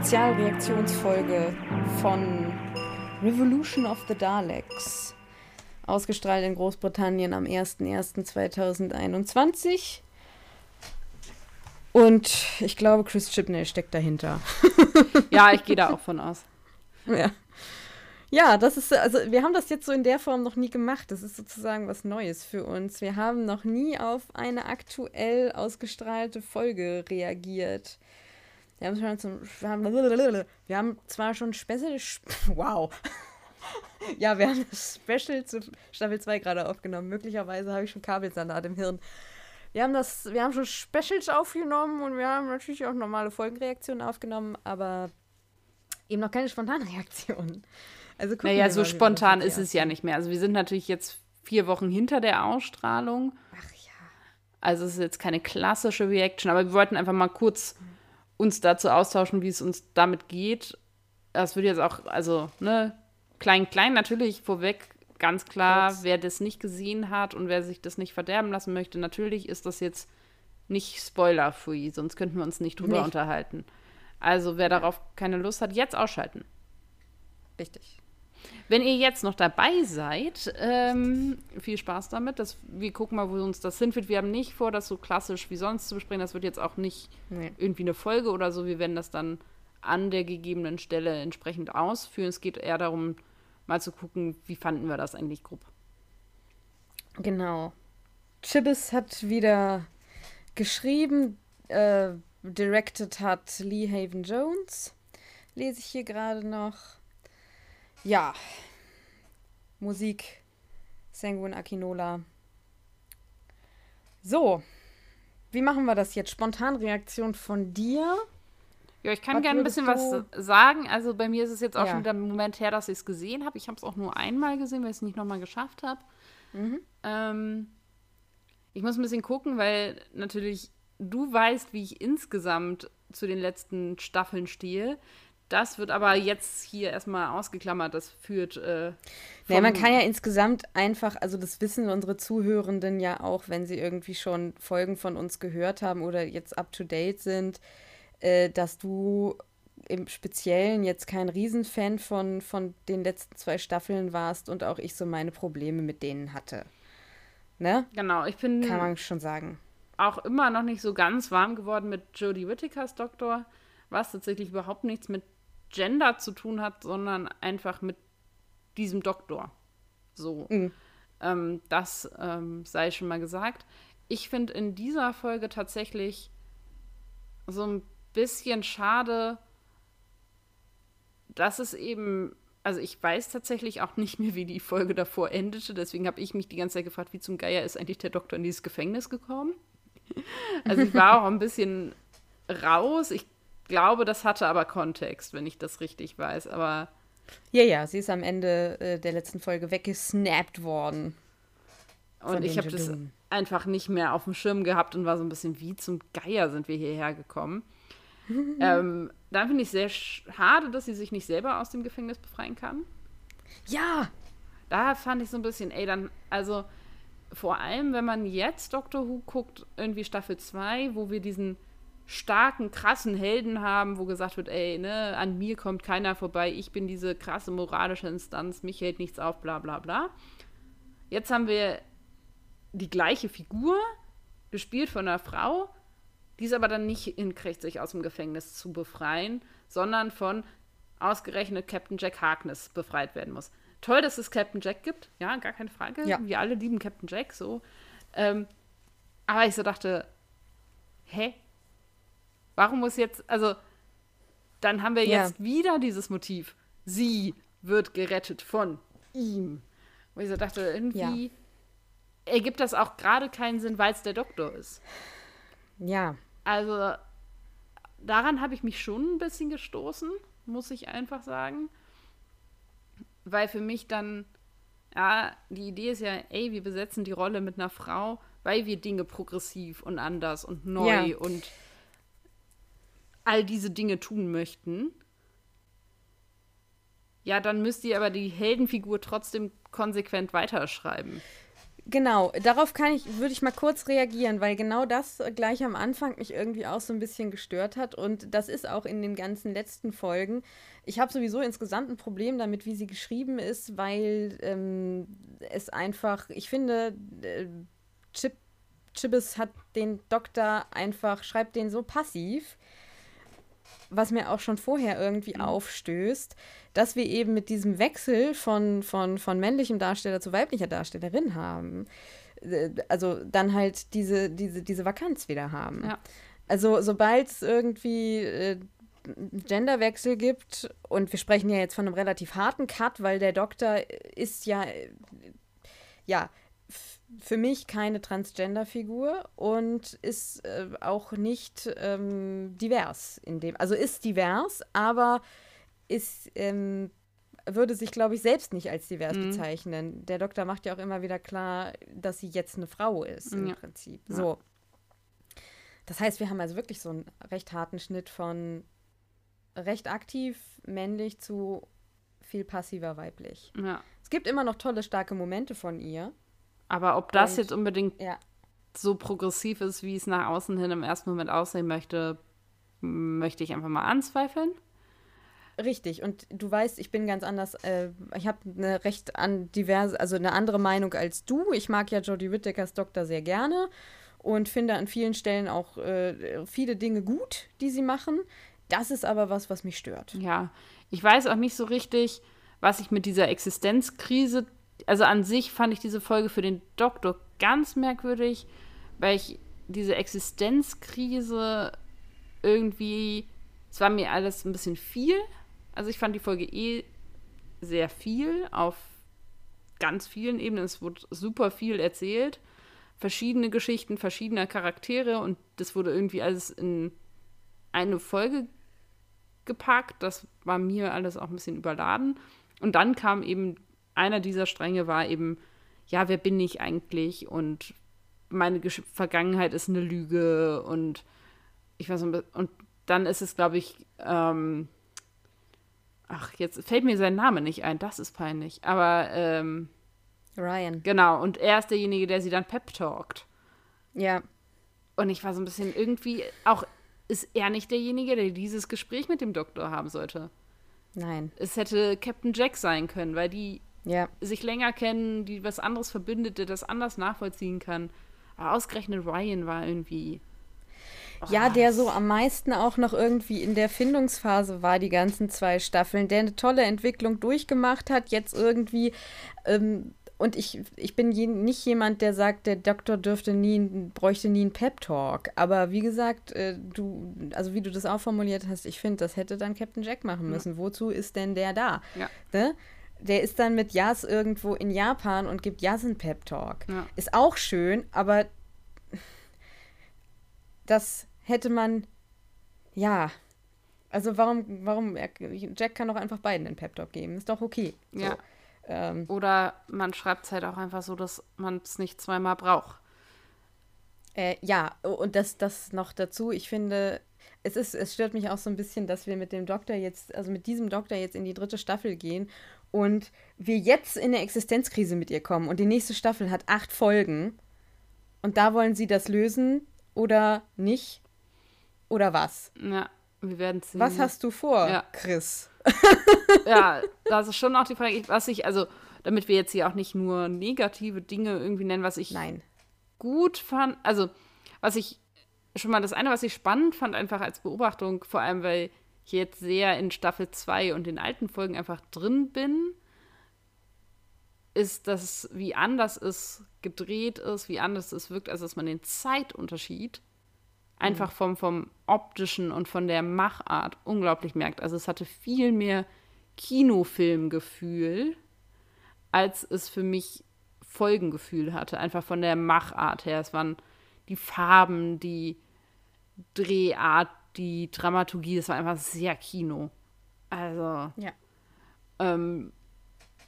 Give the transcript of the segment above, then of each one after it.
Spezialreaktionsfolge von Revolution of the Daleks. Ausgestrahlt in Großbritannien am 01.01.2021. Und ich glaube, Chris Chibney steckt dahinter. ja, ich gehe da auch von aus. Ja. Ja, das ist, also wir haben das jetzt so in der Form noch nie gemacht. Das ist sozusagen was Neues für uns. Wir haben noch nie auf eine aktuell ausgestrahlte Folge reagiert. Wir haben schon zum, wir haben, wir haben zwar schon Special, wow. ja, wir haben das Special zu Staffel 2 gerade aufgenommen. Möglicherweise habe ich schon Kabelsalat im Hirn. Wir haben das, wir haben schon Specials aufgenommen und wir haben natürlich auch normale Folgenreaktionen aufgenommen, aber eben noch keine spontane Reaktion. Also naja, so spontan ist es ja nicht mehr. Also wir sind natürlich jetzt vier Wochen hinter der Ausstrahlung. Ach ja. Also es ist jetzt keine klassische Reaction, aber wir wollten einfach mal kurz uns dazu austauschen, wie es uns damit geht. Das würde jetzt auch, also, ne, klein, klein natürlich vorweg, ganz klar, wer das nicht gesehen hat und wer sich das nicht verderben lassen möchte, natürlich ist das jetzt nicht spoiler-free, sonst könnten wir uns nicht drüber nicht. unterhalten. Also wer darauf keine Lust hat, jetzt ausschalten. Richtig. Wenn ihr jetzt noch dabei seid, ähm, viel Spaß damit. Das, wir gucken mal, wo uns das hinführt. Wir haben nicht vor, das so klassisch wie sonst zu besprechen. Das wird jetzt auch nicht nee. irgendwie eine Folge oder so. Wir werden das dann an der gegebenen Stelle entsprechend ausführen. Es geht eher darum, mal zu gucken, wie fanden wir das eigentlich grob. Genau. Chibbis hat wieder geschrieben, äh, directed hat Lee Haven Jones. Lese ich hier gerade noch. Ja. Musik. Sanguin Akinola. So. Wie machen wir das jetzt? Spontanreaktion von dir? Ja, ich kann gerne ein bisschen was sagen. Also bei mir ist es jetzt auch ja. schon der Moment her, dass ich es gesehen habe. Ich habe es auch nur einmal gesehen, weil ich es nicht nochmal geschafft habe. Mhm. Ähm, ich muss ein bisschen gucken, weil natürlich du weißt, wie ich insgesamt zu den letzten Staffeln stehe. Das wird aber jetzt hier erstmal ausgeklammert. Das führt. Äh, naja, man kann ja insgesamt einfach, also das wissen unsere Zuhörenden ja auch, wenn sie irgendwie schon Folgen von uns gehört haben oder jetzt up to date sind, äh, dass du im Speziellen jetzt kein Riesenfan von, von den letzten zwei Staffeln warst und auch ich so meine Probleme mit denen hatte. Ne? Genau, ich bin. Kann man schon sagen. Auch immer noch nicht so ganz warm geworden mit Jodie Whittakers Doktor, was tatsächlich überhaupt nichts mit Gender zu tun hat, sondern einfach mit diesem Doktor. So. Mhm. Ähm, das ähm, sei schon mal gesagt. Ich finde in dieser Folge tatsächlich so ein bisschen schade, dass es eben, also ich weiß tatsächlich auch nicht mehr, wie die Folge davor endete, deswegen habe ich mich die ganze Zeit gefragt, wie zum Geier ist eigentlich der Doktor in dieses Gefängnis gekommen? also ich war auch ein bisschen raus. Ich glaube, das hatte aber Kontext, wenn ich das richtig weiß. Aber. Ja, ja, sie ist am Ende äh, der letzten Folge weggesnappt worden. Und ich habe das einfach nicht mehr auf dem Schirm gehabt und war so ein bisschen, wie zum Geier sind wir hierher gekommen. ähm, dann finde ich sehr schade, dass sie sich nicht selber aus dem Gefängnis befreien kann. Ja! Da fand ich so ein bisschen, ey, dann, also vor allem, wenn man jetzt Doctor Who guckt, irgendwie Staffel 2, wo wir diesen starken, krassen Helden haben, wo gesagt wird, ey, ne, an mir kommt keiner vorbei, ich bin diese krasse moralische Instanz, mich hält nichts auf, bla bla bla. Jetzt haben wir die gleiche Figur, gespielt von einer Frau, die es aber dann nicht hinkriegt, sich aus dem Gefängnis zu befreien, sondern von ausgerechnet Captain Jack Harkness befreit werden muss. Toll, dass es Captain Jack gibt, ja, gar keine Frage. Ja. Wir alle lieben Captain Jack so. Ähm, aber ich so dachte, hä? Warum muss jetzt, also, dann haben wir ja. jetzt wieder dieses Motiv. Sie wird gerettet von ihm. Wo ich so dachte, irgendwie ja. ergibt das auch gerade keinen Sinn, weil es der Doktor ist. Ja. Also, daran habe ich mich schon ein bisschen gestoßen, muss ich einfach sagen. Weil für mich dann, ja, die Idee ist ja, ey, wir besetzen die Rolle mit einer Frau, weil wir Dinge progressiv und anders und neu ja. und all diese Dinge tun möchten, ja, dann müsst ihr aber die Heldenfigur trotzdem konsequent weiterschreiben. Genau, darauf kann ich, würde ich mal kurz reagieren, weil genau das gleich am Anfang mich irgendwie auch so ein bisschen gestört hat. Und das ist auch in den ganzen letzten Folgen. Ich habe sowieso insgesamt ein Problem damit, wie sie geschrieben ist, weil ähm, es einfach, ich finde, äh, Chip, Chibbis hat den Doktor einfach, schreibt den so passiv, was mir auch schon vorher irgendwie mhm. aufstößt, dass wir eben mit diesem Wechsel von, von, von männlichem Darsteller zu weiblicher Darstellerin haben. Äh, also dann halt diese, diese, diese Vakanz wieder haben. Ja. Also sobald es irgendwie äh, Genderwechsel gibt, und wir sprechen ja jetzt von einem relativ harten Cut, weil der Doktor ist ja, ja, für mich keine Transgender-Figur und ist äh, auch nicht ähm, divers in dem, also ist divers, aber ist, ähm, würde sich, glaube ich, selbst nicht als divers mhm. bezeichnen. Der Doktor macht ja auch immer wieder klar, dass sie jetzt eine Frau ist, im ja. Prinzip. Ja. So. Das heißt, wir haben also wirklich so einen recht harten Schnitt von recht aktiv männlich zu viel passiver weiblich. Ja. Es gibt immer noch tolle, starke Momente von ihr. Aber ob das Und, jetzt unbedingt ja. so progressiv ist, wie es nach außen hin im ersten Moment aussehen möchte, möchte ich einfach mal anzweifeln. Richtig, und du weißt, ich bin ganz anders. Äh, ich habe eine recht an diverse, also eine andere Meinung als du. Ich mag ja Jodie Whittakers Doktor sehr gerne und finde an vielen Stellen auch äh, viele Dinge gut, die sie machen. Das ist aber was, was mich stört. Ja, ich weiß auch nicht so richtig, was ich mit dieser Existenzkrise. Also an sich fand ich diese Folge für den Doktor ganz merkwürdig, weil ich diese Existenzkrise irgendwie. Es war mir alles ein bisschen viel. Also ich fand die Folge eh sehr viel auf ganz vielen Ebenen. Es wurde super viel erzählt. Verschiedene Geschichten, verschiedener Charaktere und das wurde irgendwie alles in eine Folge gepackt. Das war mir alles auch ein bisschen überladen. Und dann kam eben einer dieser Stränge war eben, ja, wer bin ich eigentlich? Und meine Gesch Vergangenheit ist eine Lüge und ich weiß nicht, und dann ist es, glaube ich, ähm, ach, jetzt fällt mir sein Name nicht ein, das ist peinlich, aber ähm, Ryan. Genau, und er ist derjenige, der sie dann pep talkt. Ja. Und ich war so ein bisschen irgendwie auch ist er nicht derjenige, der dieses Gespräch mit dem Doktor haben sollte. Nein. Es hätte Captain Jack sein können, weil die ja. sich länger kennen, die was anderes verbindet, der das anders nachvollziehen kann. Aber ausgerechnet Ryan war irgendwie. Oh, ja, der so am meisten auch noch irgendwie in der Findungsphase war, die ganzen zwei Staffeln, der eine tolle Entwicklung durchgemacht hat, jetzt irgendwie ähm, und ich, ich bin je, nicht jemand, der sagt, der Doktor dürfte nie, bräuchte nie einen Pep-Talk. Aber wie gesagt, äh, du, also wie du das auch formuliert hast, ich finde, das hätte dann Captain Jack machen müssen. Ja. Wozu ist denn der da? Ja. Ne? Der ist dann mit Yas irgendwo in Japan und gibt Yas einen Pep-Talk. Ja. Ist auch schön, aber das hätte man, ja, also warum, warum, Jack kann doch einfach beiden einen Pep-Talk geben. Ist doch okay. So. Ja. Ähm, Oder man schreibt es halt auch einfach so, dass man es nicht zweimal braucht. Äh, ja, und das, das noch dazu, ich finde, es ist, es stört mich auch so ein bisschen, dass wir mit dem Doktor jetzt, also mit diesem Doktor jetzt in die dritte Staffel gehen und wir jetzt in eine Existenzkrise mit ihr kommen und die nächste Staffel hat acht Folgen und da wollen sie das lösen oder nicht oder was? Ja, wir werden sehen. Was hast du vor, ja. Chris? ja, das ist schon auch die Frage, was ich, also, damit wir jetzt hier auch nicht nur negative Dinge irgendwie nennen, was ich Nein. gut fand, also, was ich schon mal das eine, was ich spannend fand, einfach als Beobachtung, vor allem, weil ich jetzt sehr in Staffel 2 und den alten Folgen einfach drin bin, ist, dass wie anders es gedreht ist, wie anders es wirkt, also dass man den Zeitunterschied einfach vom, vom optischen und von der Machart unglaublich merkt. Also es hatte viel mehr Kinofilmgefühl, als es für mich Folgengefühl hatte. Einfach von der Machart her. Es waren die Farben, die Drehart, die Dramaturgie, das war einfach sehr Kino. Also. Ja. Ähm,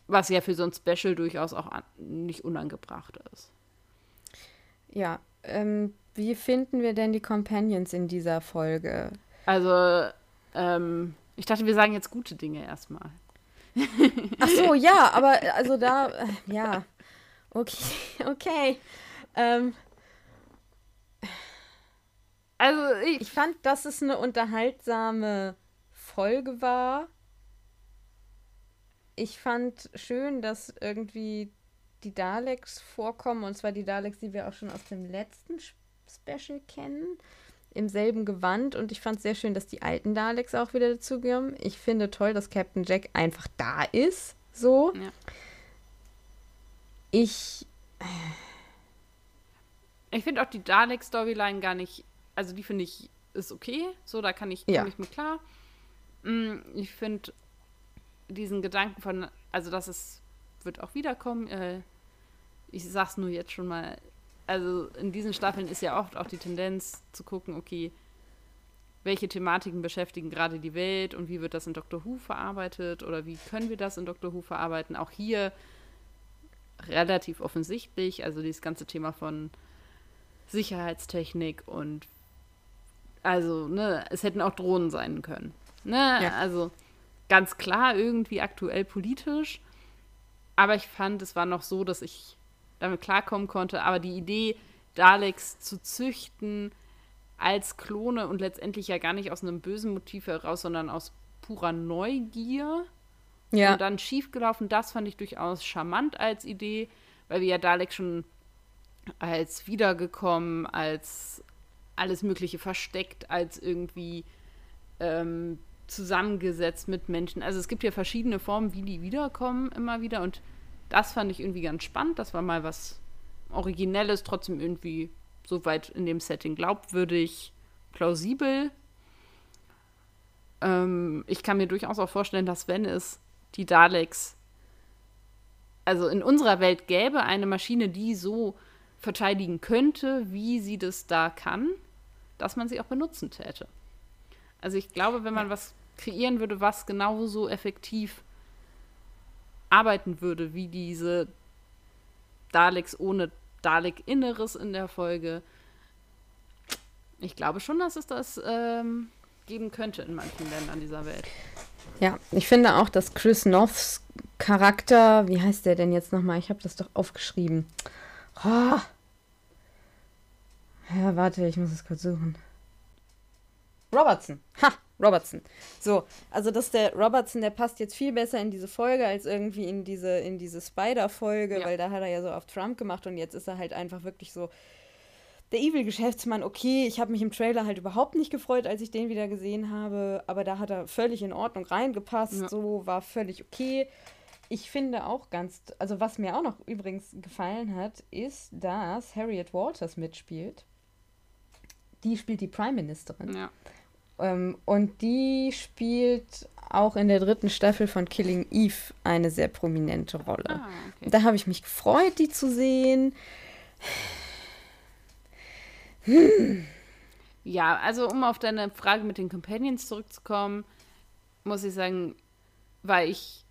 was ja für so ein Special durchaus auch an, nicht unangebracht ist. Ja, ähm, wie finden wir denn die Companions in dieser Folge? Also, ähm, ich dachte, wir sagen jetzt gute Dinge erstmal. Ach so, ja, aber also da, äh, ja. Okay, okay. Ähm, Also ich, ich fand, dass es eine unterhaltsame Folge war. Ich fand schön, dass irgendwie die Daleks vorkommen, und zwar die Daleks, die wir auch schon aus dem letzten Special kennen, im selben Gewand. Und ich fand es sehr schön, dass die alten Daleks auch wieder dazukommen. Ich finde toll, dass Captain Jack einfach da ist. So. Ja. Ich. ich finde auch die Dalek-Storyline gar nicht, also die finde ich ist okay, so da kann ich, Ja. ich mit klar. Mm, Ich finde diesen Gedanken von, also dass es wird auch wiederkommen, äh, ich sag's nur jetzt schon mal, also in diesen Staffeln ist ja oft auch die Tendenz zu gucken, okay, welche Thematiken beschäftigen gerade die Welt und wie wird das in Doctor Who verarbeitet oder wie können wir das in Doctor Who verarbeiten? Auch hier relativ offensichtlich, also dieses ganze Thema von Sicherheitstechnik und also, ne, es hätten auch Drohnen sein können. Ne? Ja. Also ganz klar irgendwie aktuell politisch. Aber ich fand, es war noch so, dass ich damit klarkommen konnte. Aber die Idee, Daleks zu züchten als Klone und letztendlich ja gar nicht aus einem bösen Motiv heraus, sondern aus purer Neugier Ja. und dann schiefgelaufen, das fand ich durchaus charmant als Idee, weil wir ja Dalek schon als wiedergekommen, als alles Mögliche versteckt, als irgendwie ähm, zusammengesetzt mit Menschen. Also es gibt ja verschiedene Formen, wie die wiederkommen immer wieder und das fand ich irgendwie ganz spannend. Das war mal was Originelles, trotzdem irgendwie soweit in dem Setting glaubwürdig, plausibel. Ähm, ich kann mir durchaus auch vorstellen, dass wenn es die Daleks, also in unserer Welt gäbe eine Maschine, die so verteidigen könnte, wie sie das da kann, dass man sie auch benutzen täte. Also ich glaube, wenn man was kreieren würde, was genauso effektiv arbeiten würde, wie diese Daleks ohne Dalek-Inneres in der Folge, ich glaube schon, dass es das ähm, geben könnte in manchen Ländern dieser Welt. Ja, ich finde auch, dass Chris Norths Charakter, wie heißt der denn jetzt nochmal? Ich habe das doch aufgeschrieben. Oh. Ja, warte, ich muss es kurz suchen. Robertson. Ha, Robertson. So, also dass der Robertson, der passt jetzt viel besser in diese Folge als irgendwie in diese, in diese Spider-Folge, Ja. weil da hat er ja so auf Trump gemacht und jetzt ist er halt einfach wirklich so der Evil-Geschäftsmann, okay, ich habe mich im Trailer halt überhaupt nicht gefreut, als ich den wieder gesehen habe, aber da hat er völlig in Ordnung reingepasst, Ja. so war völlig okay. Ich finde auch ganz, also was mir auch noch übrigens gefallen hat, ist, dass Harriet Walters mitspielt. Die spielt die Prime Ministerin. Ja. Ähm, und die spielt auch in der dritten Staffel von Killing Eve eine sehr prominente Rolle. Ah, okay. Da habe ich mich gefreut, die zu sehen. Ja, also um auf deine Frage mit den Companions zurückzukommen, muss ich sagen, war ich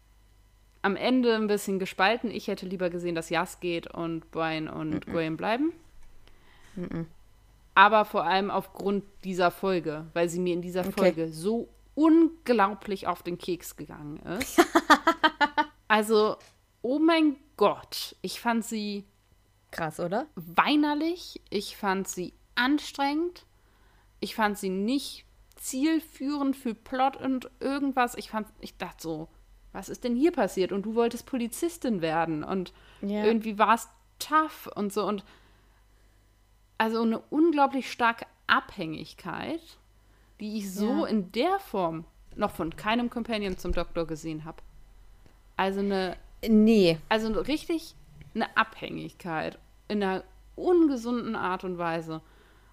am Ende ein bisschen gespalten. Ich hätte lieber gesehen, dass Jas geht und Brian und Graham bleiben. Aber vor allem aufgrund dieser Folge, weil sie mir in dieser Okay. Folge so unglaublich auf den Keks gegangen ist. also, oh mein Gott, ich fand sie Krass, oder? weinerlich, ich fand sie anstrengend, ich fand sie nicht zielführend für Plot und irgendwas. Ich fand, ich dachte so, was ist denn hier passiert? Und du wolltest Polizistin werden und Ja. irgendwie war es tough und so und also eine unglaublich starke Abhängigkeit, die ich so Ja. in der Form noch von keinem Companion zum Doktor gesehen habe. Also eine Nee. also richtig eine Abhängigkeit in einer ungesunden Art und Weise.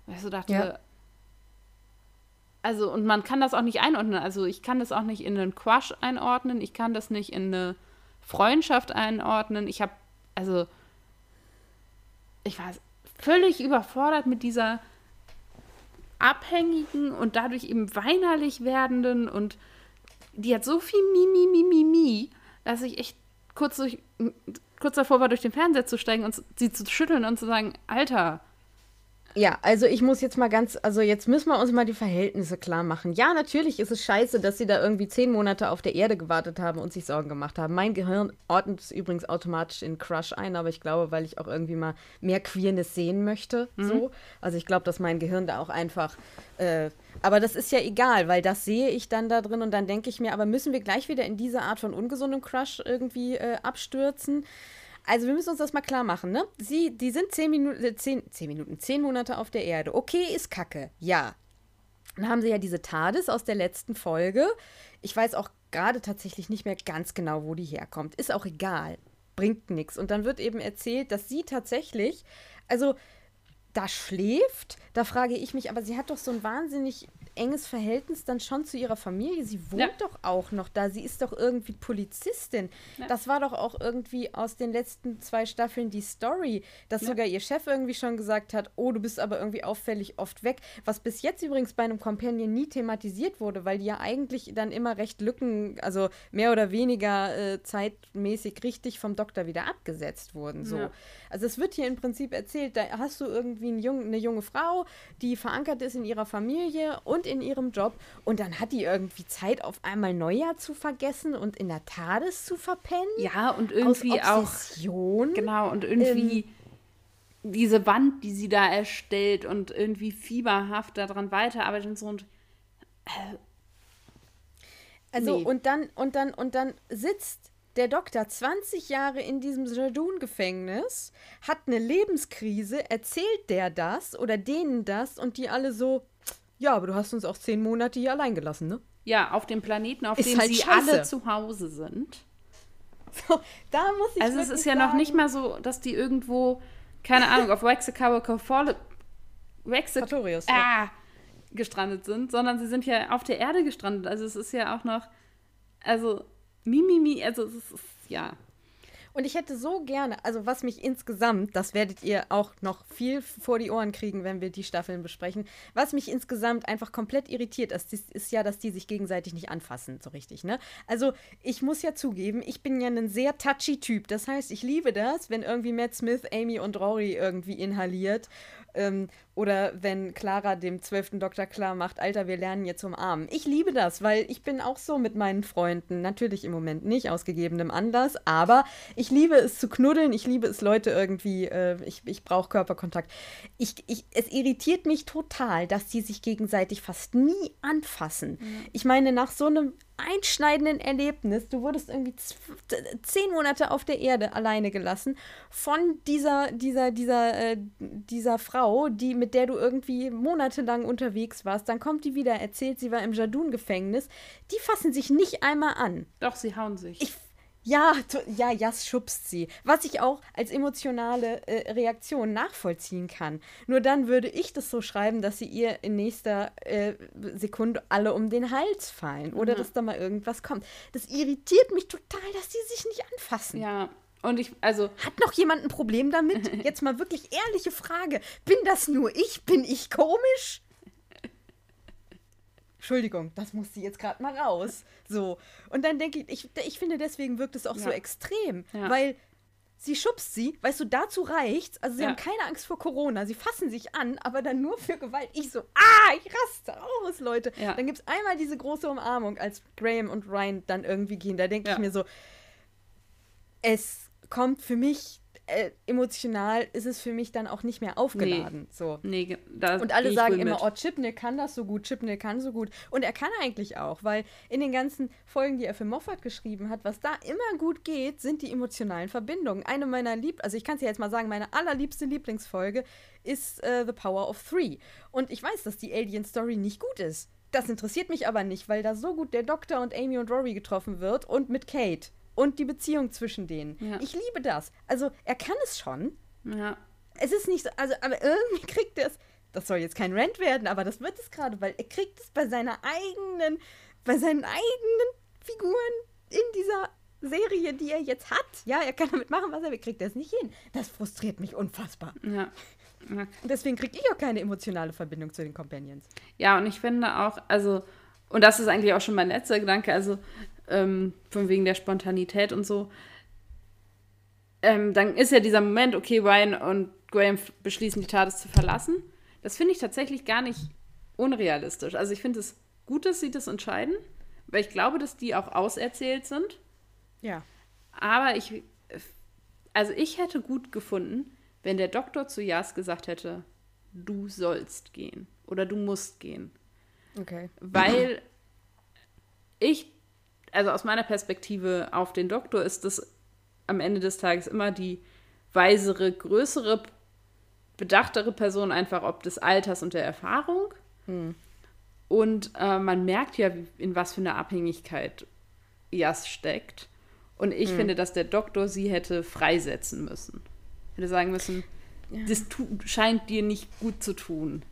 Und ich so dachte, Ja. Also, und man kann das auch nicht einordnen. Also, ich kann das auch nicht in einen Crush einordnen. Ich kann das nicht in eine Freundschaft einordnen. Ich habe, also, ich war völlig überfordert mit dieser abhängigen und dadurch eben weinerlich werdenden und die hat so viel Mimi, Mimi, Mimi, dass ich echt kurz, durch, kurz davor war, durch den Fernseher zu steigen und sie zu schütteln und zu sagen, Alter, Ja, also ich muss jetzt mal ganz, also jetzt müssen wir uns mal die Verhältnisse klar machen. Ja, natürlich ist es scheiße, dass sie da irgendwie zehn Monate auf der Erde gewartet haben und sich Sorgen gemacht haben. Mein Gehirn ordnet es übrigens automatisch in Crush ein, aber ich glaube, weil ich auch irgendwie mal mehr Queerness sehen möchte. Mhm. So. Also ich glaube, dass mein Gehirn da auch einfach. Äh, aber das ist ja egal, weil das sehe ich dann da drin und dann denke ich mir, aber müssen wir gleich wieder in diese Art von ungesundem Crush irgendwie äh, abstürzen? Also wir müssen uns das mal klar machen, ne? Sie, die sind zehn Minuten, äh, zehn, zehn Minuten, zehn Monate auf der Erde. Okay, ist Kacke, ja. Dann haben sie ja diese TARDIS aus der letzten Folge. Ich weiß auch gerade tatsächlich nicht mehr ganz genau, wo die herkommt. Ist auch egal. Bringt nichts. Und dann wird eben erzählt, dass sie tatsächlich, also da schläft. Da frage ich mich, aber sie hat doch so ein wahnsinnig enges Verhältnis dann schon zu ihrer Familie. Sie wohnt ja. doch auch noch da. Sie ist doch irgendwie Polizistin. Ja. Das war doch auch irgendwie aus den letzten zwei Staffeln die Story, dass ja. sogar ihr Chef irgendwie schon gesagt hat, oh, du bist aber irgendwie auffällig oft weg. Was bis jetzt übrigens bei einem Companion nie thematisiert wurde, weil die ja eigentlich dann immer recht Lücken, also mehr oder weniger äh, zeitmäßig richtig vom Doktor wieder abgesetzt wurden. So. Also es wird hier im Prinzip erzählt, da hast du irgendwie ein jung, eine junge Frau, die verankert ist in ihrer Familie und in ihrem Job und dann hat die irgendwie Zeit, auf einmal Neujahr zu vergessen und in der TARDIS zu verpennen. Ja, und irgendwie auch. Genau, und irgendwie. Ähm, diese Wand, die sie da erstellt und irgendwie fieberhaft daran weiterarbeitet und so und äh, also nee. und dann und dann und dann sitzt der Doktor 20 Jahre in diesem Jardun-Gefängnis, hat eine Lebenskrise, erzählt der das oder denen das und die alle so, ja, aber du hast uns auch zehn Monate hier allein gelassen, ne? Ja, auf dem Planeten, auf ist dem halt sie scheiße. alle zu Hause sind. So, da muss ich Also es ist ja sagen, noch nicht mal so, dass die irgendwo, keine Ahnung, auf Wexicabacafole Wexicabacafole ah, gestrandet sind, sondern sie sind ja auf der Erde gestrandet. Also es ist ja auch noch, also Mimimi, also es ist, ja. Und ich hätte so gerne, also was mich insgesamt, das werdet ihr auch noch viel vor die Ohren kriegen, wenn wir die Staffeln besprechen, was mich insgesamt einfach komplett irritiert ist, ist ja, dass die sich gegenseitig nicht anfassen, so richtig, ne? Also ich muss ja zugeben, ich bin ja ein sehr touchy Typ. Das heißt, ich liebe das, wenn irgendwie Matt Smith, Amy und Rory irgendwie inhaliert ähm, oder wenn Clara dem zwölften Doktor klar macht, Alter, wir lernen jetzt umarmen. Ich liebe das, weil ich bin auch so mit meinen Freunden. Natürlich im Moment nicht, aus gegebenem Anlass, aber ich liebe es zu knuddeln, ich liebe es, Leute irgendwie, äh, ich, ich brauche Körperkontakt. Ich, ich, es irritiert mich total, dass die sich gegenseitig fast nie anfassen. Mhm. Ich meine, nach so einem einschneidenden Erlebnis. Du wurdest irgendwie zehn Monate auf der Erde alleine gelassen von dieser, dieser, dieser, äh, dieser Frau, die, mit der du irgendwie monatelang unterwegs warst. Dann kommt die wieder, erzählt, sie war im Jadun-Gefängnis. Die fassen sich nicht einmal an. Doch, sie hauen sich. Ich ja, ja, Jas schubst sie. Was ich auch als emotionale äh, Reaktion nachvollziehen kann. Nur dann würde ich das so schreiben, dass sie ihr in nächster äh, Sekunde alle um den Hals fallen. Oder mhm. dass da mal irgendwas kommt. Das irritiert mich total, dass die sich nicht anfassen. Ja. Und ich, also. Hat noch jemand ein Problem damit? Jetzt mal wirklich ehrliche Frage. Bin das nur ich? Bin ich komisch? Entschuldigung, das muss sie jetzt gerade mal raus. So. Und dann denke ich, ich, ich finde, deswegen wirkt es auch ja. so extrem, ja. weil sie schubst sie, weißt du, dazu reicht's. Also sie ja. haben keine Angst vor Corona, sie fassen sich an, aber dann nur für Gewalt. Ich so, ah, ich raste aus, Leute. Ja. Dann gibt es einmal diese große Umarmung, als Graham und Ryan dann irgendwie gehen. Da denke ich mir so, es kommt für mich äh, emotional ist es für mich dann auch nicht mehr aufgeladen. Nee, so. nee Und alle sagen immer, mit. oh, Chipney kann das so gut, Chipney kann so gut. Und er kann eigentlich auch, weil in den ganzen Folgen, die er für Moffat geschrieben hat, was da immer gut geht, sind die emotionalen Verbindungen. Eine meiner Lieb, also ich kann es ja jetzt mal sagen, meine allerliebste Lieblingsfolge ist uh, The Power of Three. Und ich weiß, dass die Alien-Story nicht gut ist. Das interessiert mich aber nicht, weil da so gut der Doktor und Amy und Rory getroffen wird und mit Kate und die Beziehung zwischen denen. Ja. Ich liebe das. Also er kann es schon. Ja. Es ist nicht so, also, aber irgendwie kriegt er es. Das soll jetzt kein Rant werden, aber das wird es gerade, weil er kriegt es bei seiner eigenen, bei seinen eigenen Figuren in dieser Serie, die er jetzt hat. Ja, er kann damit machen, was er will, kriegt er es nicht hin. Das frustriert mich unfassbar. Ja. ja. Und deswegen kriege ich auch keine emotionale Verbindung zu den Companions. Ja, und ich finde auch, also, und das ist eigentlich auch schon mein letzter Gedanke, also ähm, von wegen der Spontanität und so. Ähm, dann ist ja dieser Moment, okay, Ryan und Graham beschließen, die TARDIS zu verlassen. Das finde ich tatsächlich gar nicht unrealistisch. Also ich finde es gut, dass sie das entscheiden, weil ich glaube, dass die auch auserzählt sind. Ja. Aber ich, also ich hätte gut gefunden, wenn der Doktor zu Jas gesagt hätte, du sollst gehen oder du musst gehen. Okay. Weil ich, also aus meiner Perspektive auf den Doktor ist das am Ende des Tages immer die weisere, größere, bedachtere Person, einfach ob des Alters und der Erfahrung. Hm. Und äh, man merkt ja, in was für einer Abhängigkeit Jas steckt. Und ich Hm. finde, dass der Doktor sie hätte freisetzen müssen. Hätte sagen müssen, Ja. das scheint dir nicht gut zu tun.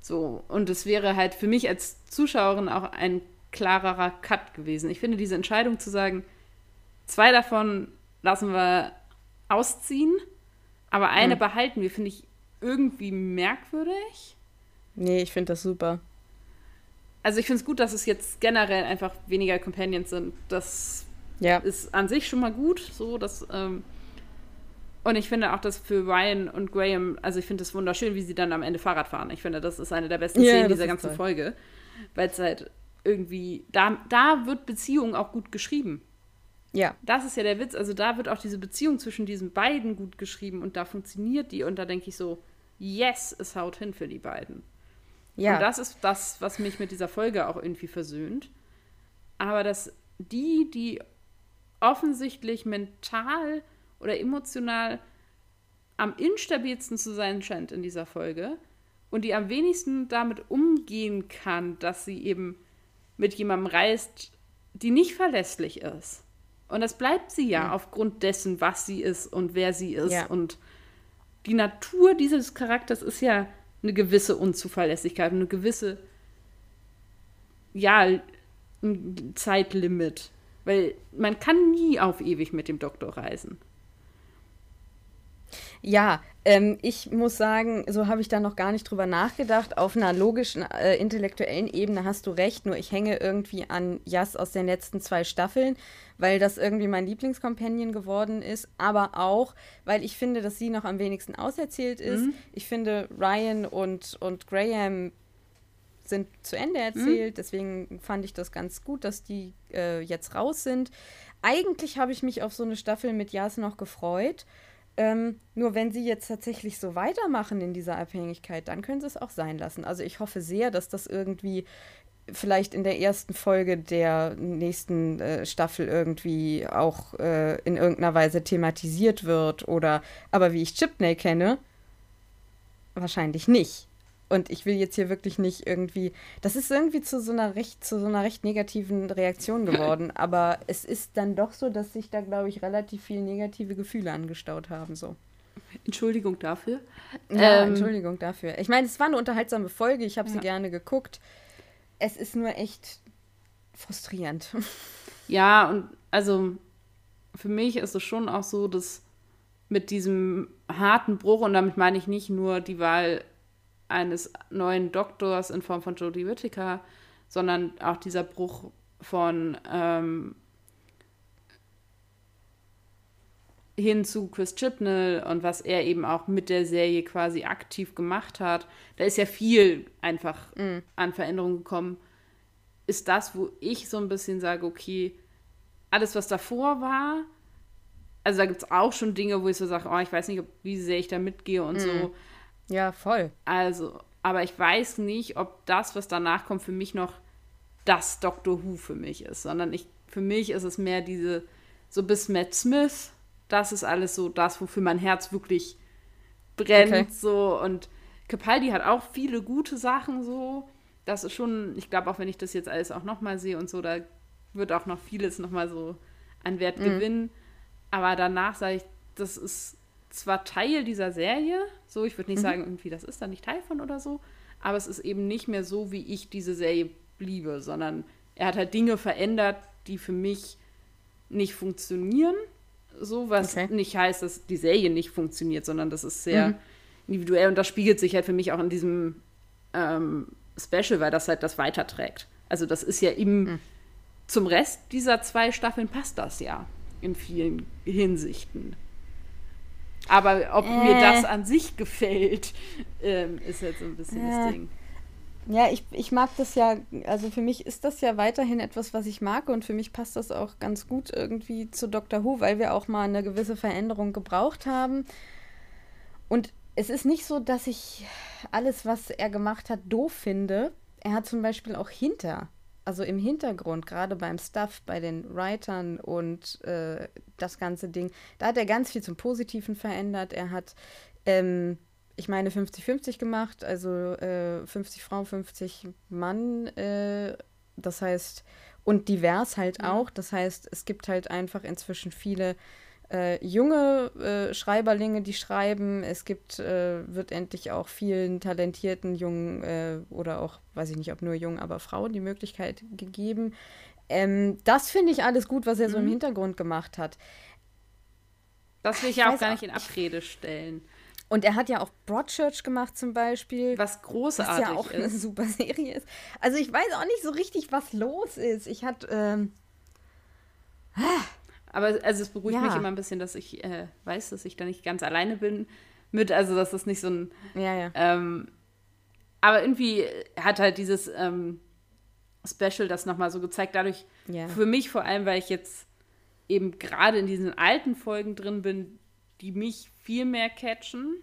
So, und es wäre halt für mich als Zuschauerin auch ein klarerer Cut gewesen. Ich finde diese Entscheidung zu sagen, zwei davon lassen wir ausziehen, aber eine Hm. behalten wir, finde ich irgendwie merkwürdig. Nee, ich finde das super. Also ich finde es gut, dass es jetzt generell einfach weniger Companions sind. Das Ja. ist an sich schon mal gut, so dass ähm, und ich finde auch, dass für Ryan und Graham, also ich finde es wunderschön, wie sie dann am Ende Fahrrad fahren. Ich finde, das ist eine der besten Ja, Szenen dieser ganzen toll. Folge, weil es halt irgendwie da da wird Beziehung auch gut geschrieben. Ja. Das ist ja der Witz, also da wird auch diese Beziehung zwischen diesen beiden gut geschrieben und da funktioniert die und da denke ich so, yes, es haut hin für die beiden. Ja. Und das ist das, was mich mit dieser Folge auch irgendwie versöhnt. Aber dass die, die offensichtlich mental oder emotional am instabilsten zu sein scheint in dieser Folge und die am wenigsten damit umgehen kann, dass sie eben mit jemandem reist, die nicht verlässlich ist. Und das bleibt sie ja Ja. aufgrund dessen, was sie ist und wer sie ist. Ja. Und die Natur dieses Charakters ist ja eine gewisse Unzuverlässigkeit, eine gewisse, ja, ein Zeitlimit. Weil man kann nie auf ewig mit dem Doktor reisen. Ja, ähm, ich muss sagen, so habe ich da noch gar nicht drüber nachgedacht. Auf einer logischen, äh, intellektuellen Ebene hast du recht, nur ich hänge irgendwie an Jas aus den letzten zwei Staffeln, weil das irgendwie mein Lieblingscompanion geworden ist, aber auch, weil ich finde, dass sie noch am wenigsten auserzählt ist. Mhm. Ich finde, Ryan und, und Graham sind zu Ende erzählt, deswegen fand ich das ganz gut, dass die äh, jetzt raus sind. Eigentlich habe ich mich auf so eine Staffel mit Jas noch gefreut. Ähm, nur wenn sie jetzt tatsächlich so weitermachen in dieser Abhängigkeit, dann können sie es auch sein lassen. Also ich hoffe sehr, dass das irgendwie vielleicht in der ersten Folge der nächsten äh, Staffel irgendwie auch äh, in irgendeiner Weise thematisiert wird oder aber wie ich Chipney kenne, wahrscheinlich nicht. Und ich will jetzt hier wirklich nicht irgendwie. Das ist irgendwie zu so einer recht, zu so einer recht negativen Reaktion geworden. Aber es ist dann doch so, dass sich da, glaube ich, relativ viel negative Gefühle angestaut haben. So. Entschuldigung dafür. Ja, Ähm, Entschuldigung dafür. Ich meine, es war eine unterhaltsame Folge, ich habe sie Ja. gerne geguckt. Es ist nur echt frustrierend. Ja, und also für mich ist es schon auch so, dass mit diesem harten Bruch, und damit meine ich nicht nur die Wahl eines neuen Doktors in Form von Jodie Whittaker, sondern auch dieser Bruch von ähm, hin zu Chris Chibnall und was er eben auch mit der Serie quasi aktiv gemacht hat. Da ist ja viel einfach an Veränderungen gekommen. Ist das, wo ich so ein bisschen sage, okay, alles, was davor war, also da gibt es auch schon Dinge, wo ich so sage, oh, ich weiß nicht, ob, wie sehr ich da mitgehe und so. Ja, voll. Also, aber ich weiß nicht, ob das, was danach kommt, für mich noch das Doctor Who für mich ist, sondern ich, für mich ist es mehr diese, so bis Matt Smith, das ist alles so das, wofür mein Herz wirklich brennt, Okay. so und Capaldi hat auch viele gute Sachen so. Das ist schon, ich glaube auch, wenn ich das jetzt alles auch nochmal sehe und so, da wird auch noch vieles nochmal so an Wert gewinnen. Aber danach sage ich, das ist zwar Teil dieser Serie, so, ich würde nicht sagen, irgendwie, das ist da nicht Teil von oder so, aber es ist eben nicht mehr so, wie ich diese Serie liebe, sondern er hat halt Dinge verändert, die für mich nicht funktionieren. So, was Okay. nicht heißt, dass die Serie nicht funktioniert, sondern das ist sehr individuell und das spiegelt sich halt für mich auch in diesem ähm, Special, weil das halt das weiterträgt. Also das ist ja im zum Rest dieser zwei Staffeln passt das ja in vielen Hinsichten. Aber ob äh. mir das an sich gefällt, ähm, ist jetzt so ein bisschen äh. das Ding. Ja, ich, ich mag das ja, also für mich ist das ja weiterhin etwas, was ich mag und für mich passt das auch ganz gut irgendwie zu Doctor Who, weil wir auch mal eine gewisse Veränderung gebraucht haben. Und es ist nicht so, dass ich alles, was er gemacht hat, doof finde. Er hat zum Beispiel auch hinter, also im Hintergrund, gerade beim Stuff, bei den Writern und äh, das ganze Ding, da hat er ganz viel zum Positiven verändert. Er hat ähm, ich meine, 50-50 gemacht, also äh, 50 Frauen, 50 Mann. Äh, das heißt, und divers halt mhm. auch. Das heißt, es gibt halt einfach inzwischen viele äh, junge äh, Schreiberlinge, die schreiben. Es gibt, äh, wird endlich auch vielen talentierten jungen äh, oder auch, weiß ich nicht, ob nur jungen, aber Frauen die Möglichkeit gegeben. Ähm, das finde ich alles gut, was er mhm. so im mhm. Hintergrund gemacht hat. Das will ich ja auch gar nicht in Abrede stellen. Und er hat ja auch Broadchurch gemacht zum Beispiel. Was großartig was ja auch ist. eine super Serie ist. Also ich weiß auch nicht so richtig, was los ist. Ich hatte. Ähm, aber also es beruhigt ja. mich immer ein bisschen, dass ich äh, weiß, dass ich da nicht ganz alleine bin mit. Also dass das nicht so ein. Ja, ja. Ähm, aber irgendwie hat halt dieses ähm, Special das nochmal so gezeigt. Dadurch, ja. für mich vor allem, weil ich jetzt eben gerade in diesen alten Folgen drin bin, die mich viel mehr catchen.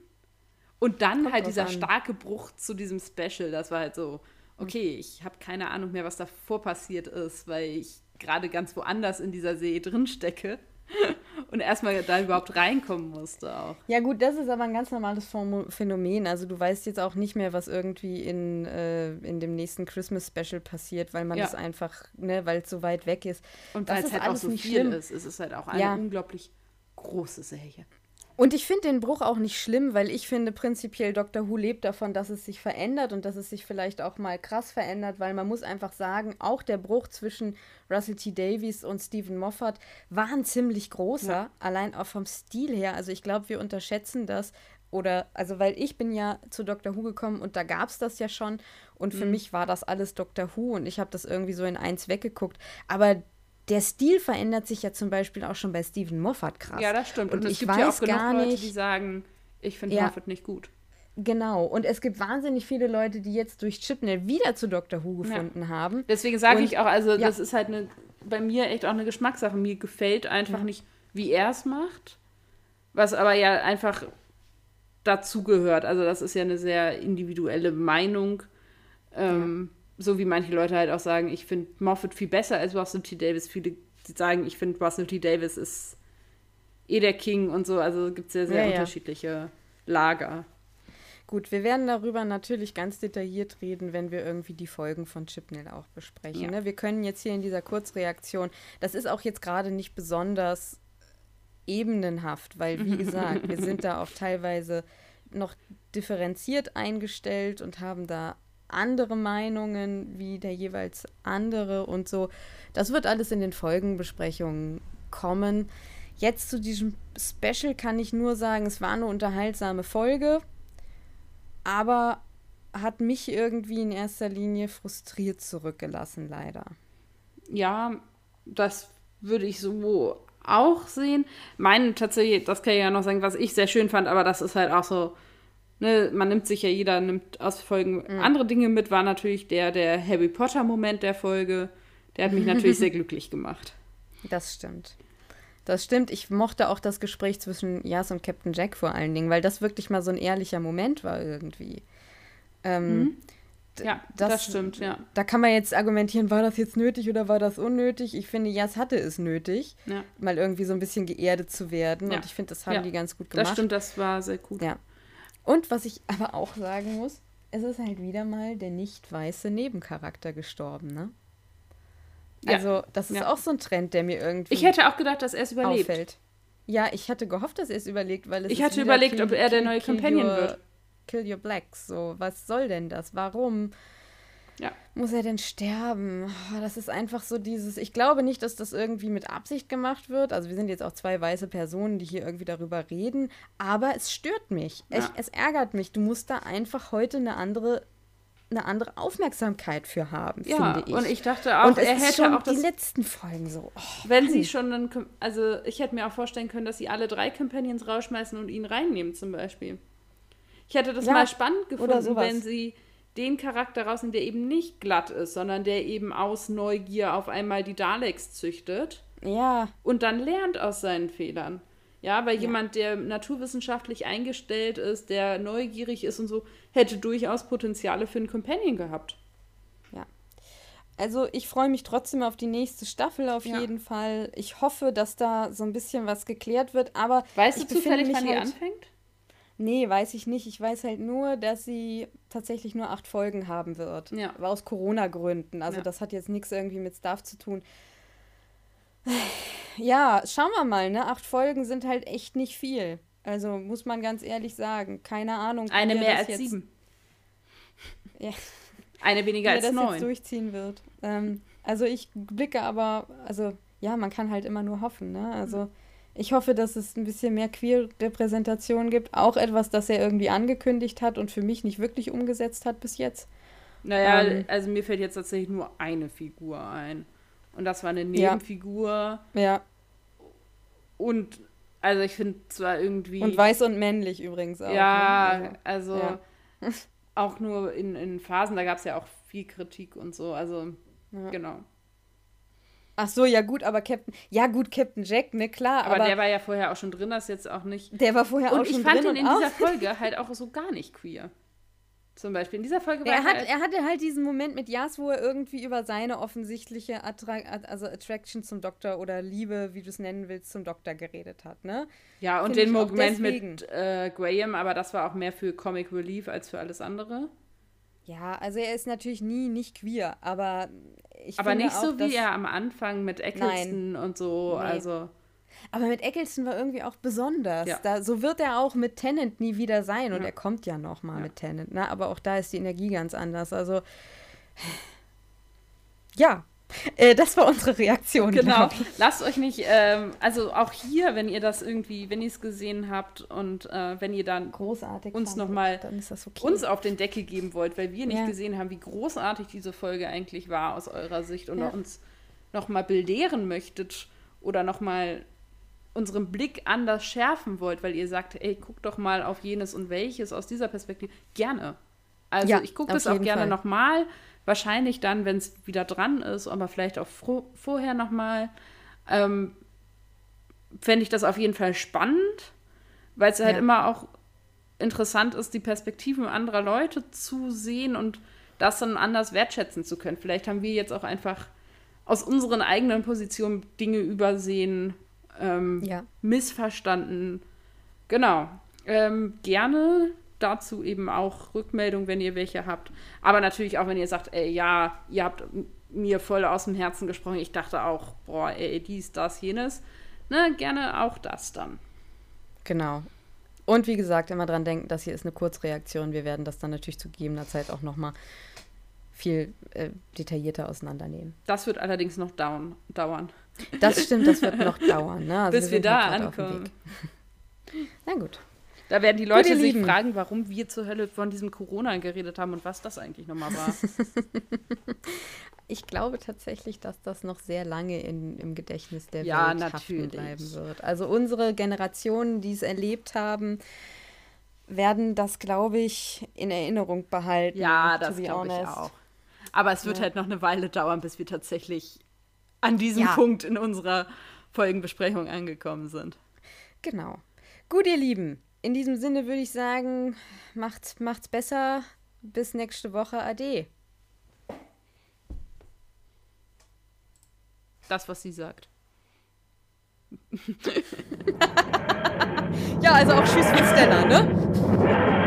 Und dann halt dieser an. starke Bruch zu diesem Special. Das war halt so, okay, ich habe keine Ahnung mehr, was davor passiert ist, weil ich gerade ganz woanders in dieser See drin stecke und erstmal da überhaupt reinkommen musste auch. Ja gut, das ist aber ein ganz normales Phänomen. Also du weißt jetzt auch nicht mehr, was irgendwie in, äh, in dem nächsten Christmas Special passiert, weil man ja. das einfach, ne, weil es so weit weg ist. Und weil es halt auch so viel schlimm. ist. Es ist halt auch eine ja. unglaublich große Serie. Und ich finde den Bruch auch nicht schlimm, weil ich finde prinzipiell Dr. Who lebt davon, dass es sich verändert und dass es sich vielleicht auch mal krass verändert, weil man muss einfach sagen, auch der Bruch zwischen Russell T. Davies und Stephen Moffat war ein ziemlich großer, ja. allein auch vom Stil her. Also ich glaube, wir unterschätzen das. Oder, also weil ich bin ja zu Dr. Who gekommen und da gab es das ja schon und für mhm. mich war das alles Dr. Who und ich habe das irgendwie so in eins weggeguckt. Aber der Stil verändert sich ja zum Beispiel auch schon bei Stephen Moffat krass. Ja, das stimmt. Und, und ich gibt weiß ja auch gar Leute, nicht, die sagen, ich finde ja, Moffat nicht gut. Genau. Und es gibt wahnsinnig viele Leute, die jetzt durch Chipnell wieder zu Doctor Who gefunden ja. haben. Deswegen sage ich auch, also ja. das ist halt eine, bei mir echt auch eine Geschmackssache. Mir gefällt einfach ja. nicht, wie er es macht, was aber ja einfach dazugehört. Also das ist ja eine sehr individuelle Meinung. Ähm, so wie manche Leute halt auch sagen, ich finde Moffat viel besser als Russell T. Davis. Viele sagen, ich finde Russell T. Davis ist eh der King und so. Also gibt es sehr, sehr ja, unterschiedliche ja. Lager. Gut, wir werden darüber natürlich ganz detailliert reden, wenn wir irgendwie die Folgen von Chipnell auch besprechen. Ja. Ne? Wir können jetzt hier in dieser Kurzreaktion, das ist auch jetzt gerade nicht besonders ebenenhaft, weil wie gesagt, wir sind da auch teilweise noch differenziert eingestellt und haben da andere Meinungen wie der jeweils andere und so. Das wird alles in den Folgenbesprechungen kommen. Jetzt zu diesem Special kann ich nur sagen, es war eine unterhaltsame Folge, aber hat mich irgendwie in erster Linie frustriert zurückgelassen, leider. Ja, das würde ich so auch sehen. Meine tatsächlich, das kann ich ja noch sagen, was ich sehr schön fand, aber das ist halt auch so ne, man nimmt sich ja, jeder nimmt aus Folgen mhm. andere Dinge mit, war natürlich der, der Harry Potter-Moment der Folge. Der hat mich natürlich sehr glücklich gemacht. Das stimmt. Das stimmt. Ich mochte auch das Gespräch zwischen Jas und Captain Jack vor allen Dingen, weil das wirklich mal so ein ehrlicher Moment war irgendwie. Ähm, mhm. Ja, das, das, stimmt, ja. Da kann man jetzt argumentieren, war das jetzt nötig oder war das unnötig? Ich finde, Jas hatte es nötig, ja. mal irgendwie so ein bisschen geerdet zu werden. Ja. Und ich finde, das haben ja. die ganz gut gemacht. Das stimmt, das war sehr gut. Ja. Und was ich aber auch sagen muss, es ist halt wieder mal der nicht weiße Nebencharakter gestorben, ne? Also, das ist ja. auch so ein Trend, der mir irgendwie. Ich hätte auch gedacht, dass er es überlebt. Auffällt. Ja, ich hatte gehofft, dass er es überlegt, weil es. Ich hatte überlegt, kill, ob er der neue Companion your, wird. Kill Your Blacks. So, was soll denn das? Warum? Ja. Muss er denn sterben? Oh, das ist einfach so dieses. Ich glaube nicht, dass das irgendwie mit Absicht gemacht wird. Also, wir sind jetzt auch zwei weiße Personen, die hier irgendwie darüber reden. Aber es stört mich. Ja. Es, es ärgert mich. Du musst da einfach heute eine andere eine andere Aufmerksamkeit für haben, Ja, finde ich. und ich dachte auch, und es er hätte schon auch das die letzten Folgen so. Oh, Wenn Mann. sie schon Com- also ich hätte mir auch vorstellen können, dass sie alle drei Companions rausschmeißen und ihn reinnehmen zum Beispiel. Ich hätte das Ja, mal spannend gefunden, wenn sie den Charakter rausnehmen, der eben nicht glatt ist, sondern der eben aus Neugier auf einmal die Daleks züchtet ja, und dann lernt aus seinen Fehlern. Ja, weil jemand, der naturwissenschaftlich eingestellt ist, der neugierig ist und so, hätte durchaus Potenziale für einen Companion gehabt. also ich freue mich trotzdem auf die nächste Staffel auf Ja. jeden Fall. Ich hoffe, dass da so ein bisschen was geklärt wird, aber Weißt du zufällig, wann die halt- anfängt? Nee, weiß ich nicht. Ich weiß halt nur, dass sie tatsächlich nur acht Folgen haben wird. Ja. Aber aus Corona-Gründen. Also Ja. das hat jetzt nichts irgendwie mit Staff zu tun. Ja, schauen wir mal, ne? Acht Folgen sind halt echt nicht viel. Also muss man ganz ehrlich sagen. Keine Ahnung. Eine mehr als jetzt, sieben. Ja. Eine weniger er als das jetzt neun. durchziehen wird. Ähm, also ich blicke aber, also ja, man kann halt immer nur hoffen, ne? Also ich hoffe, dass es ein bisschen mehr Queer-Repräsentation gibt. Auch etwas, das er irgendwie angekündigt hat und für mich nicht wirklich umgesetzt hat bis jetzt. Naja, Ähm. also mir fällt jetzt tatsächlich nur eine Figur ein. Und das war eine Ja. Nebenfigur. Ja. Und also ich finde zwar irgendwie. Und weiß und männlich übrigens auch. ja, Ne? also ja. auch nur in, in Phasen, da gab es ja auch viel Kritik und so. Also, Ja. genau. Ach so, ja gut, aber Captain, ja gut, Captain Jack, ne klar, Aber, aber, der war ja vorher auch schon drin, das jetzt auch nicht. der war vorher auch Und ich schon fand drin ihn in und dieser Folge halt auch so gar nicht queer. Zum Beispiel. In dieser Folge war er, hat, halt, er hatte halt diesen Moment mit Jas, wo er irgendwie über seine offensichtliche Attra also Attraction zum Doktor oder Liebe, wie du es nennen willst, zum Doktor geredet hat, ne? Ja, und Finde den Moment mit äh, Graham, aber das war auch mehr für Comic Relief als für alles andere. Ja, also er ist natürlich nie nicht queer, aber ich aber nicht so auch, dass, wie er am Anfang mit Eccleston und so. Nee. Also, Aber mit Eccleston war irgendwie auch besonders. Ja. Da, so wird er auch mit Tennant nie wieder sein und Ja. er kommt ja noch mal Ja. mit Tennant, ne? Aber auch da ist die Energie ganz anders. Also ja, äh, das war unsere Reaktion. Genau. Lasst euch nicht, ähm, also auch hier, wenn ihr das irgendwie, wenn ihr es gesehen habt und äh, wenn ihr dann Großartig. Uns fandet, noch mal Dann ist das okay. uns auf den Deckel geben wollt, weil wir nicht Ja. gesehen haben, wie großartig diese Folge eigentlich war aus eurer Sicht und Ja. uns nochmal belehren möchtet oder nochmal unseren Blick anders schärfen wollt, weil ihr sagt, ey, guck doch mal auf jenes und welches aus dieser Perspektive. Gerne. Also Ja, ich gucke das auch gerne nochmal. Wahrscheinlich dann, wenn es wieder dran ist, aber vielleicht auch vorher nochmal. Ähm, Fände ich das auf jeden Fall spannend, weil es halt Ja. immer auch interessant ist, die Perspektiven anderer Leute zu sehen und das dann anders wertschätzen zu können. Vielleicht haben wir jetzt auch einfach aus unseren eigenen Positionen Dinge übersehen, ähm, Ja. missverstanden. Genau. Ähm, gerne dazu eben auch Rückmeldung, wenn ihr welche habt. Aber natürlich auch, wenn ihr sagt, ey, ja, ihr habt mir voll aus dem Herzen gesprochen. Ich dachte auch, boah, ey, dies, das, jenes. Ne, gerne auch das dann. Genau. Und wie gesagt, immer dran denken, das hier ist eine Kurzreaktion. Wir werden das dann natürlich zu gegebener Zeit auch noch mal viel äh, detaillierter auseinandernehmen. Das wird allerdings noch down, dauern. Das stimmt, das wird noch dauern. Ne? Also Bis wir da halt dem ankommen. Na gut. Da werden die Leute sich Lieben. fragen, warum wir zur Hölle von diesem Corona geredet haben und was das eigentlich nochmal war. Ich glaube tatsächlich, dass das noch sehr lange in, im Gedächtnis der Ja, Welt natürlich. bleiben wird. Also unsere Generationen, die es erlebt haben, werden das, glaube ich, in Erinnerung behalten. ja, das be glaube ich auch. Aber es wird Ja. halt noch eine Weile dauern, bis wir tatsächlich an diesem Ja. Punkt in unserer Folgenbesprechung angekommen sind. Genau. Gut, ihr Lieben. In diesem Sinne würde ich sagen, macht's, macht's besser. Bis nächste Woche. Ade. Das, was sie sagt. Ja, also auch Tschüss von Stella, ne?